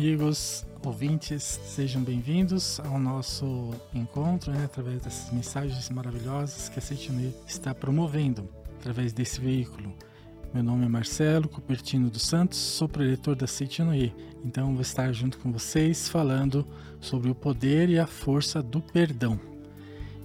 amigos ouvintes, sejam bem-vindos ao nosso encontro, né, através dessas mensagens maravilhosas que a Seitune está promovendo através desse veículo. Meu nome é Marcelo Cupertino dos Santos, sou preletor da Seitune. Então vou estar junto com vocês falando sobre o poder e a força do perdão.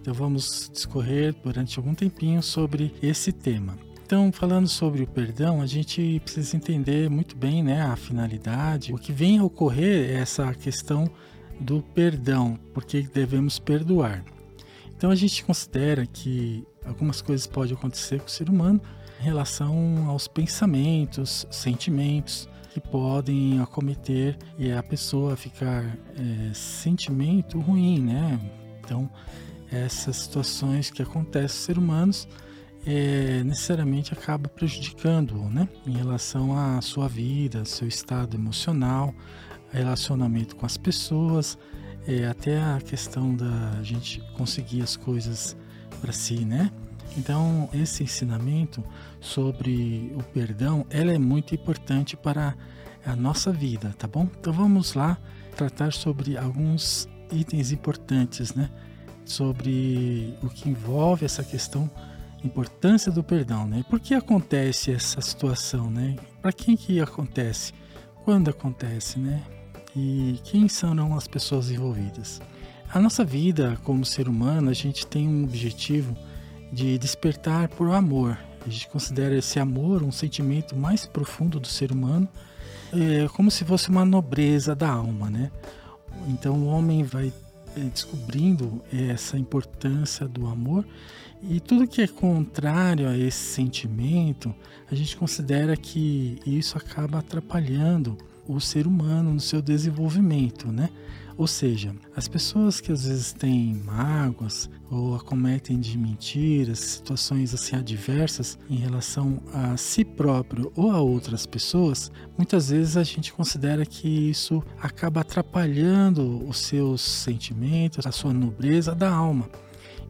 Então vamos discorrer durante algum tempinho sobre esse tema. Então, falando sobre o perdão, a gente precisa entender muito bem né, a finalidade. O que vem a ocorrer é essa questão do perdão, porque devemos perdoar. Então, a gente considera que algumas coisas podem acontecer com o ser humano em relação aos pensamentos, sentimentos que podem acometer e a pessoa ficar é, sentimento ruim, né? Então, essas situações que acontecem com seres humanos é, necessariamente acaba prejudicando né, em relação à sua vida, seu estado emocional, relacionamento com as pessoas, é, até a questão da gente conseguir as coisas para si, né? Então, esse ensinamento sobre o perdão, ela é muito importante para a nossa vida, tá bom? Então vamos lá tratar sobre alguns itens importantes, né? Sobre o que envolve essa questão importância do perdão, né? Por que acontece essa situação, né? Para quem que acontece? Quando acontece, né? E quem são as pessoas envolvidas? A nossa vida como ser humano, a gente tem um objetivo de despertar por amor. A gente considera esse amor um sentimento mais profundo do ser humano, é como se fosse uma nobreza da alma, né? Então o homem vai descobrindo essa importância do amor e tudo que é contrário a esse sentimento, a gente considera que isso acaba atrapalhando o ser humano no seu desenvolvimento, né? Ou seja, as pessoas que às vezes têm mágoas ou acometem de mentiras, situações assim adversas em relação a si próprio ou a outras pessoas, muitas vezes a gente considera que isso acaba atrapalhando os seus sentimentos, a sua nobreza da alma.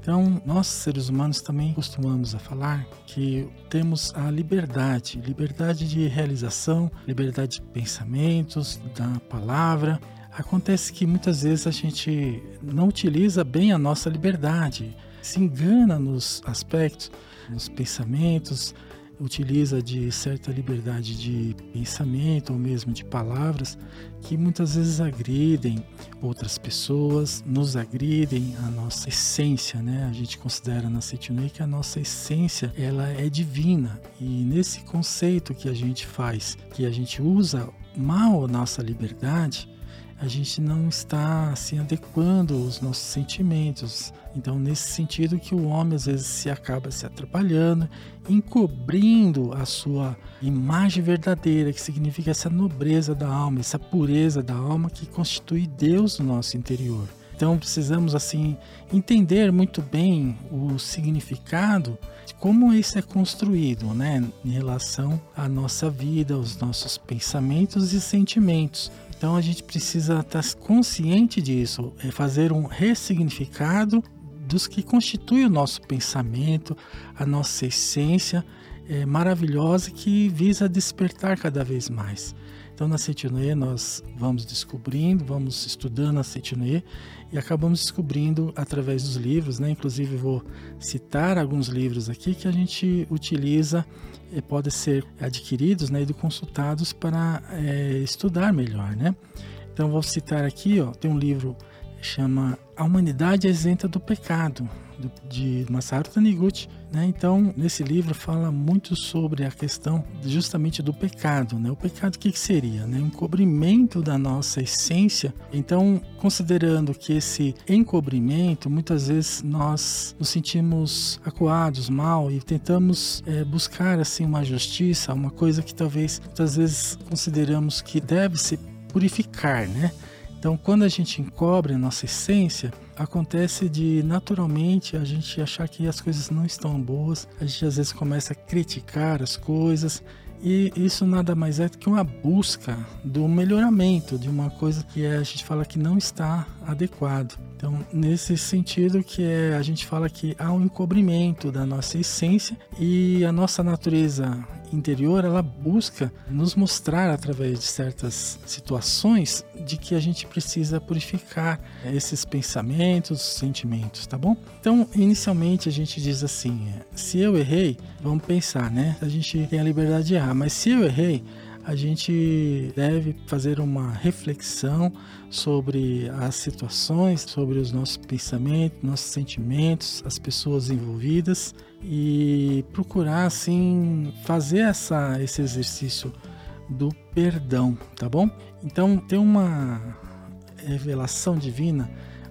Então, nós seres humanos também costumamos a falar que temos a liberdade, liberdade de realização, liberdade de pensamentos, da palavra. Acontece que muitas vezes a gente não utiliza bem a nossa liberdade, se engana nos aspectos, nos pensamentos, utiliza de certa liberdade de pensamento ou mesmo de palavras que muitas vezes agridem outras pessoas, nos agridem a nossa essência, né? A gente considera na Setinui que a nossa essência ela é divina e nesse conceito que a gente faz, que a gente usa mal a nossa liberdade, a gente não está assim adequando os nossos sentimentos. Então, nesse sentido que o homem às vezes se acaba se atrapalhando, encobrindo a sua imagem verdadeira, que significa essa nobreza da alma, essa pureza da alma que constitui Deus no nosso interior. Então, precisamos assim entender muito bem o significado como isso é construído, né, em relação à nossa vida, aos nossos pensamentos e sentimentos então a gente precisa estar consciente disso, é fazer um ressignificado dos que constitui o nosso pensamento, a nossa essência é, maravilhosa que visa despertar cada vez mais. Então na Setinue nós vamos descobrindo, vamos estudando a Setinue e acabamos descobrindo através dos livros, né? Inclusive vou citar alguns livros aqui que a gente utiliza podem ser adquiridos né, e consultados para é, estudar melhor, né? Então vou citar aqui, ó, tem um livro chama A Humanidade Isenta do Pecado, do, de Masaru Taniguchi. Né? Então, nesse livro fala muito sobre a questão justamente do pecado. Né? O pecado o que, seria? Né? Encobrimento da nossa essência. Então, considerando que esse encobrimento, muitas vezes nós nos sentimos acuados, mal e tentamos é, buscar assim uma justiça, uma coisa que talvez muitas vezes consideramos que deve se purificar, né? Então, quando a gente encobre a nossa essência, acontece de naturalmente a gente achar que as coisas não estão boas, a gente às vezes começa a criticar as coisas E isso nada mais é do que uma busca do melhoramento de uma coisa que a gente fala que não está adequado. Então, nesse sentido que é, a gente fala que há um encobrimento da nossa essência e a nossa natureza interior, ela busca nos mostrar através de certas situações de que a gente precisa purificar esses pensamentos, sentimentos, tá bom? Então, inicialmente a gente diz assim: se eu errei, vamos pensar, né? A gente tem a liberdade de errar, mas se eu errei, a gente deve fazer uma reflexão sobre as situações, sobre os nossos pensamentos, nossos sentimentos, as pessoas envolvidas e procurar assim fazer essa, esse exercício do perdão, tá bom? Então tem uma revelação divina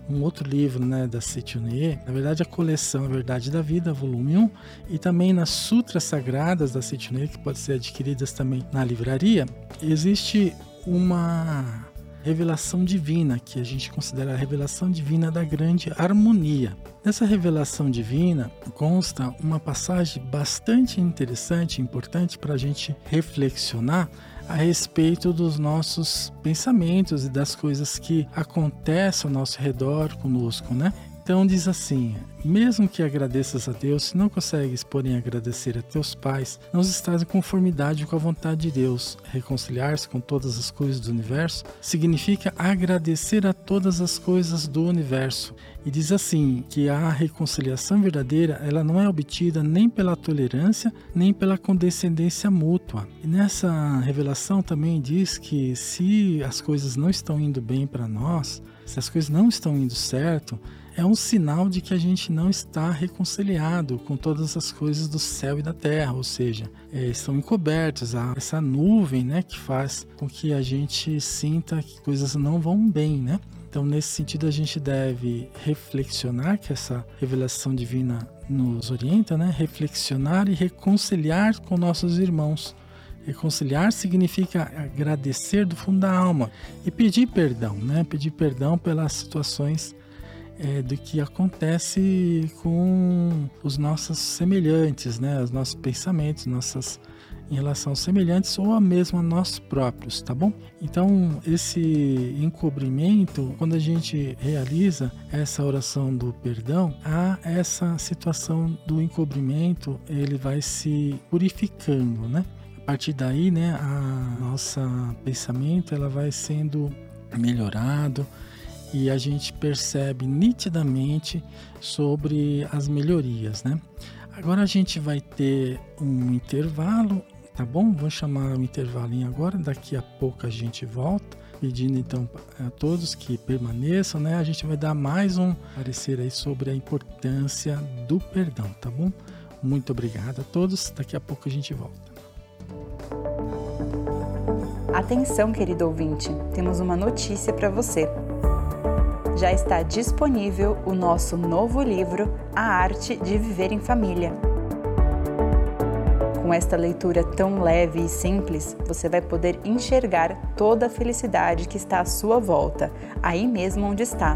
um outro livro né, da Setionie, na verdade a coleção A Verdade da Vida, volume 1, e também nas Sutras Sagradas da Setionie, que pode ser adquiridas também na livraria, existe uma revelação divina, que a gente considera a revelação divina da grande harmonia. Nessa revelação divina consta uma passagem bastante interessante e importante para a gente reflexionar a respeito dos nossos pensamentos e das coisas que acontecem ao nosso redor conosco, né? Então diz assim: mesmo que agradeças a Deus, se não consegues, porém, agradecer a teus pais, não estás em conformidade com a vontade de Deus. Reconciliar-se com todas as coisas do universo significa agradecer a todas as coisas do universo. E diz assim que a reconciliação verdadeira, ela não é obtida nem pela tolerância, nem pela condescendência mútua. E nessa revelação também diz que se as coisas não estão indo bem para nós, se as coisas não estão indo certo, é um sinal de que a gente não está reconciliado com todas as coisas do céu e da terra, ou seja, é, estão encobertos, há essa nuvem né, que faz com que a gente sinta que coisas não vão bem, né? Então, nesse sentido, a gente deve reflexionar, que essa revelação divina nos orienta, né? Reflexionar e reconciliar com nossos irmãos. Reconciliar significa agradecer do fundo da alma e pedir perdão, né? Pedir perdão pelas situações é, do que acontece com os nossos semelhantes, né? Os nossos pensamentos, nossas em relação aos semelhantes ou a mesmo a nós próprios, tá bom? Então, esse encobrimento, quando a gente realiza essa oração do perdão, há essa situação do encobrimento, ele vai se purificando, né? A partir daí, né, a nossa pensamento ela vai sendo melhorado, e a gente percebe nitidamente sobre as melhorias, né? Agora a gente vai ter um intervalo, tá bom? Vou chamar o intervalinho agora, daqui a pouco a gente volta, pedindo então a todos que permaneçam, né? A gente vai dar mais um parecer aí sobre a importância do perdão, tá bom? Muito obrigado a todos, daqui a pouco a gente volta. Atenção, querido ouvinte, temos uma notícia para você já está disponível o nosso novo livro, A Arte de Viver em Família. Com esta leitura tão leve e simples, você vai poder enxergar toda a felicidade que está à sua volta, aí mesmo onde está.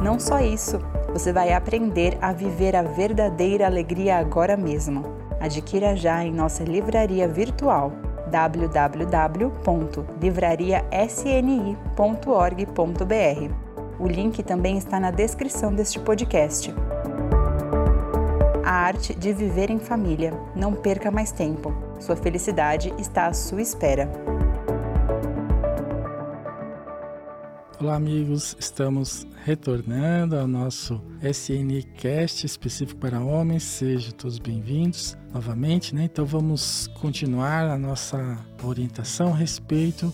Não só isso, você vai aprender a viver a verdadeira alegria agora mesmo. Adquira já em nossa livraria virtual www.livrariasni.org.br. O link também está na descrição deste podcast. A arte de viver em família. Não perca mais tempo. Sua felicidade está à sua espera. Olá, amigos. Estamos retornando ao nosso SNCast específico para homens. Sejam todos bem-vindos novamente, né? Então vamos continuar a nossa orientação a respeito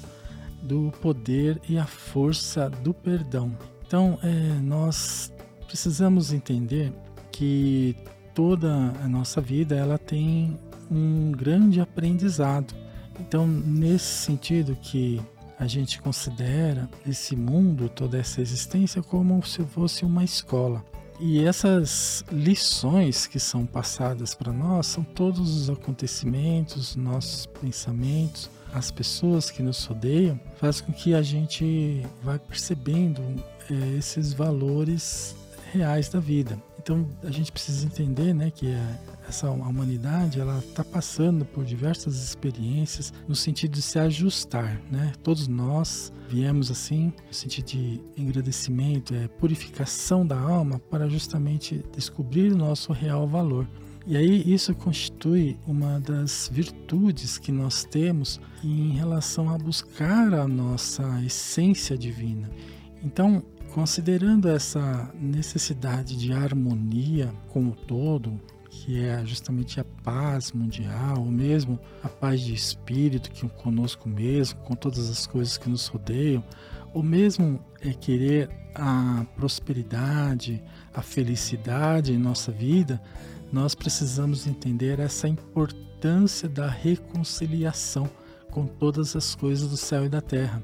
do poder e a força do perdão. Então, é, nós precisamos entender que toda a nossa vida ela tem um grande aprendizado. Então, nesse sentido que a gente considera esse mundo, toda essa existência, como se fosse uma escola. E essas lições que são passadas para nós são todos os acontecimentos, nossos pensamentos, as pessoas que nos rodeiam, faz com que a gente vá percebendo é, esses valores reais da vida. Então a gente precisa entender, né, que essa humanidade ela está passando por diversas experiências no sentido de se ajustar, né? Todos nós viemos assim no sentido de agradecimento, é purificação da alma para justamente descobrir o nosso real valor. E aí isso constitui uma das virtudes que nós temos em relação a buscar a nossa essência divina. Então, considerando essa necessidade de harmonia com o todo, que é justamente a paz mundial, ou mesmo a paz de espírito que conosco mesmo, com todas as coisas que nos rodeiam, ou mesmo é querer a prosperidade, a felicidade em nossa vida, nós precisamos entender essa importância da reconciliação com todas as coisas do céu e da terra.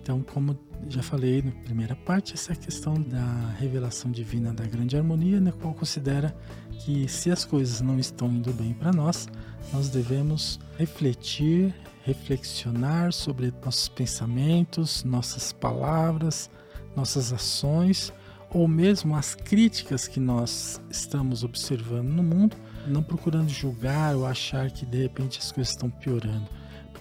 Então, como já falei na primeira parte, essa é questão da revelação divina da grande harmonia, na qual considera que se as coisas não estão indo bem para nós, nós devemos refletir, reflexionar sobre nossos pensamentos, nossas palavras, nossas ações ou mesmo as críticas que nós estamos observando no mundo, não procurando julgar ou achar que de repente as coisas estão piorando.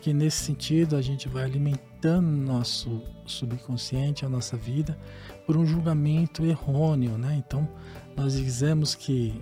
Porque nesse sentido a gente vai alimentando nosso subconsciente, a nossa vida, por um julgamento errôneo, né? Então nós dizemos que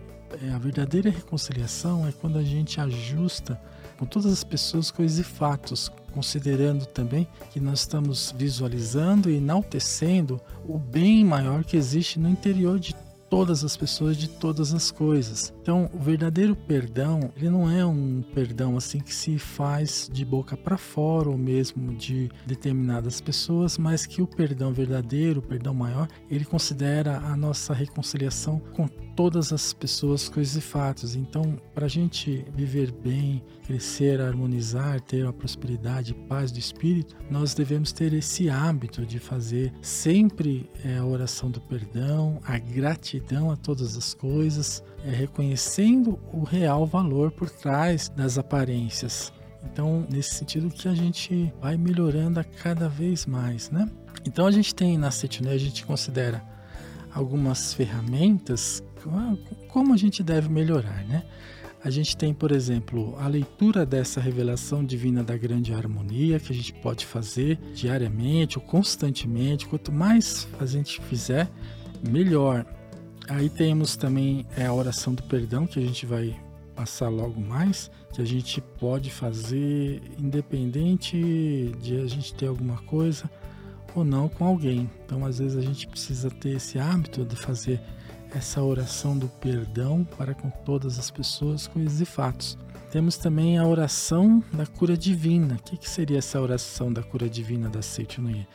é, a verdadeira reconciliação é quando a gente ajusta com todas as pessoas, coisas e fatos, considerando também que nós estamos visualizando e enaltecendo o bem maior que existe no interior de todas as pessoas de todas as coisas. Então, o verdadeiro perdão, ele não é um perdão assim que se faz de boca para fora ou mesmo de determinadas pessoas, mas que o perdão verdadeiro, o perdão maior, ele considera a nossa reconciliação com todas as pessoas, coisas e fatos. Então, para a gente viver bem, crescer, harmonizar, ter uma prosperidade e paz do espírito, nós devemos ter esse hábito de fazer sempre é, a oração do perdão, a gratidão a todas as coisas, é, reconhecendo o real valor por trás das aparências. Então, nesse sentido que a gente vai melhorando a cada vez mais, né? Então a gente tem na Cetune, a gente considera algumas ferramentas como a gente deve melhorar, né? A gente tem, por exemplo, a leitura dessa revelação divina da grande harmonia que a gente pode fazer diariamente ou constantemente. Quanto mais a gente fizer, melhor. Aí temos também é, a oração do perdão que a gente vai passar logo mais, que a gente pode fazer independente de a gente ter alguma coisa ou não com alguém. Então, às vezes a gente precisa ter esse hábito de fazer essa oração do perdão para com todas as pessoas, coisas e fatos. Temos também a oração da cura divina. O que, que seria essa oração da cura divina da Seitunuye?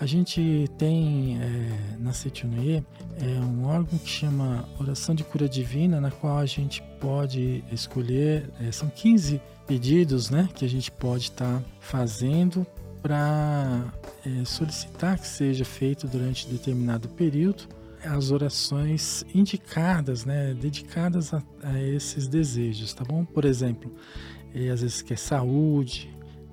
A gente tem é, na Seitunuye é, um órgão que chama Oração de Cura Divina, na qual a gente pode escolher, é, são 15 pedidos né, que a gente pode estar tá fazendo para é, solicitar que seja feito durante determinado período as orações indicadas, né, dedicadas a, a esses desejos, tá bom? Por exemplo, eh, às vezes quer saúde,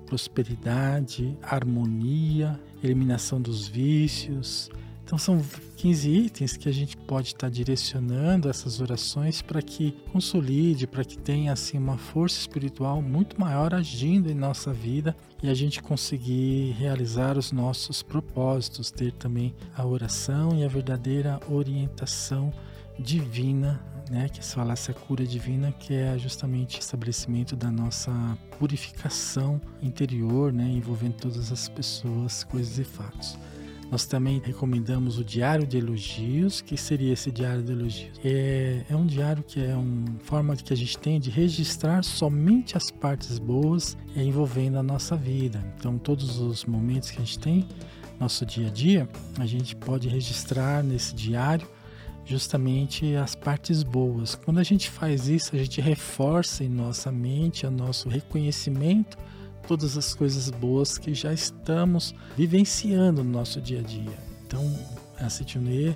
prosperidade, harmonia, eliminação dos vícios, então são 15 itens que a gente pode estar direcionando essas orações para que consolide, para que tenha assim uma força espiritual muito maior agindo em nossa vida e a gente conseguir realizar os nossos propósitos, ter também a oração e a verdadeira orientação divina, né, que se falasse a cura divina, que é justamente o estabelecimento da nossa purificação interior, né, envolvendo todas as pessoas, coisas e fatos. Nós também recomendamos o Diário de Elogios. que seria esse Diário de Elogios? É, é um diário que é uma forma que a gente tem de registrar somente as partes boas envolvendo a nossa vida. Então, todos os momentos que a gente tem, nosso dia a dia, a gente pode registrar nesse diário justamente as partes boas. Quando a gente faz isso, a gente reforça em nossa mente o nosso reconhecimento todas as coisas boas que já estamos vivenciando no nosso dia a dia. Então, a Citunê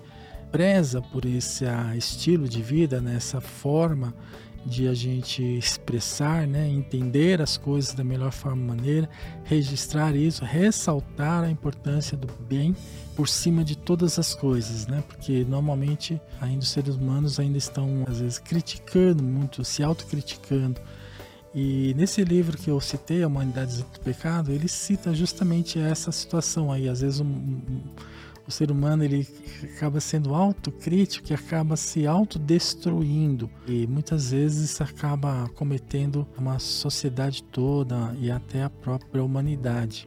preza por esse estilo de vida, nessa forma de a gente expressar, né, entender as coisas da melhor forma maneira, registrar isso, ressaltar a importância do bem por cima de todas as coisas, né? Porque normalmente ainda os seres humanos ainda estão às vezes criticando muito, se autocriticando. E nesse livro que eu citei, A Humanidade do Pecado, ele cita justamente essa situação aí, às vezes um, um o ser humano ele acaba sendo autocrítico e acaba se autodestruindo e muitas vezes acaba cometendo uma sociedade toda e até a própria humanidade.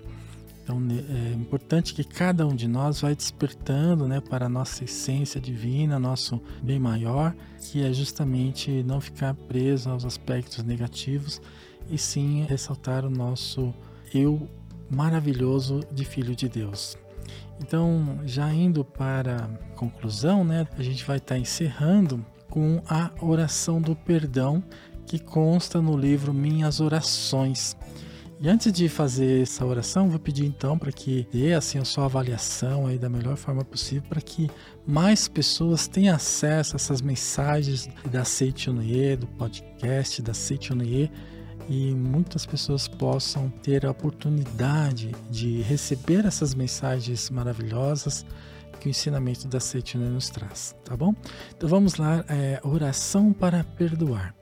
Então é importante que cada um de nós vai despertando né, para a nossa essência divina, nosso bem maior, que é justamente não ficar preso aos aspectos negativos e sim ressaltar o nosso eu maravilhoso de Filho de Deus. Então, já indo para a conclusão, né, a gente vai estar tá encerrando com a oração do perdão que consta no livro Minhas Orações. E antes de fazer essa oração, vou pedir então para que dê assim a sua avaliação aí da melhor forma possível para que mais pessoas tenham acesso a essas mensagens da Seitonye, do podcast da Seitonye, e muitas pessoas possam ter a oportunidade de receber essas mensagens maravilhosas que o ensinamento da Seitina nos traz, tá bom? Então vamos lá, é, oração para perdoar.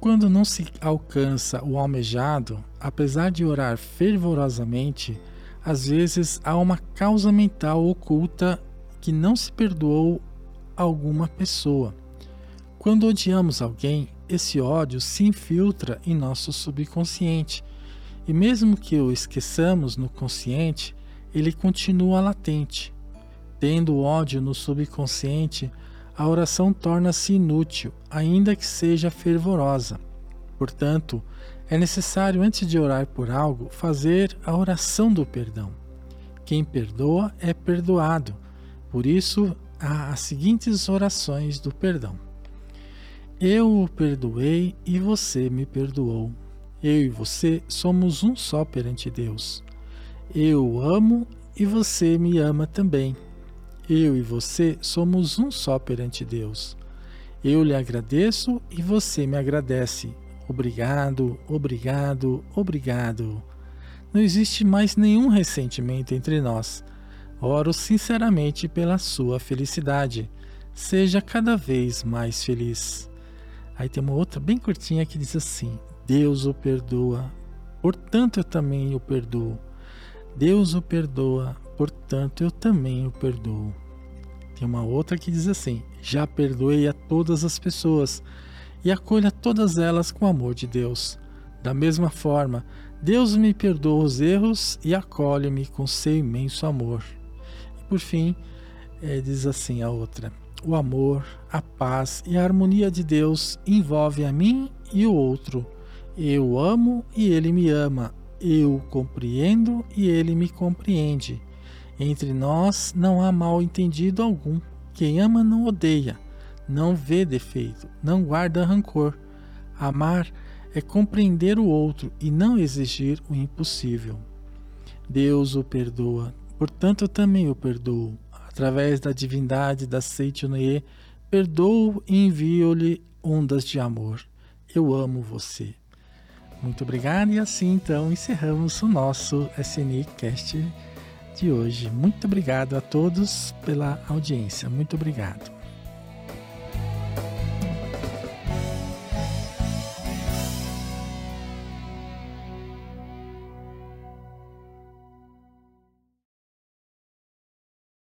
Quando não se alcança o almejado, apesar de orar fervorosamente, às vezes há uma causa mental oculta que não se perdoou alguma pessoa. Quando odiamos alguém, esse ódio se infiltra em nosso subconsciente e, mesmo que o esqueçamos no consciente, ele continua latente. Tendo ódio no subconsciente, a oração torna-se inútil, ainda que seja fervorosa. Portanto, é necessário, antes de orar por algo, fazer a oração do perdão. Quem perdoa é perdoado. Por isso, há as seguintes orações do perdão. Eu o perdoei e você me perdoou. Eu e você somos um só perante Deus. Eu amo e você me ama também. Eu e você somos um só perante Deus. Eu lhe agradeço e você me agradece. Obrigado, obrigado, obrigado. Não existe mais nenhum ressentimento entre nós. Oro sinceramente pela sua felicidade. Seja cada vez mais feliz. Aí tem uma outra bem curtinha que diz assim: Deus o perdoa, portanto eu também o perdoo. Deus o perdoa, portanto eu também o perdoo. Tem uma outra que diz assim: Já perdoei a todas as pessoas e acolha todas elas com o amor de Deus. Da mesma forma, Deus me perdoa os erros e acolhe-me com seu imenso amor. E por fim, é, diz assim a outra: o amor, a paz e a harmonia de Deus envolvem a mim e o outro. Eu amo e ele me ama. Eu compreendo e ele me compreende. Entre nós não há mal entendido algum. Quem ama não odeia, não vê defeito, não guarda rancor. Amar é compreender o outro e não exigir o impossível. Deus o perdoa, portanto eu também o perdoo através da divindade da Seitonye, perdoo e envio-lhe ondas de amor. Eu amo você. Muito obrigado e assim então encerramos o nosso SNI Cast de hoje. Muito obrigado a todos pela audiência. Muito obrigado.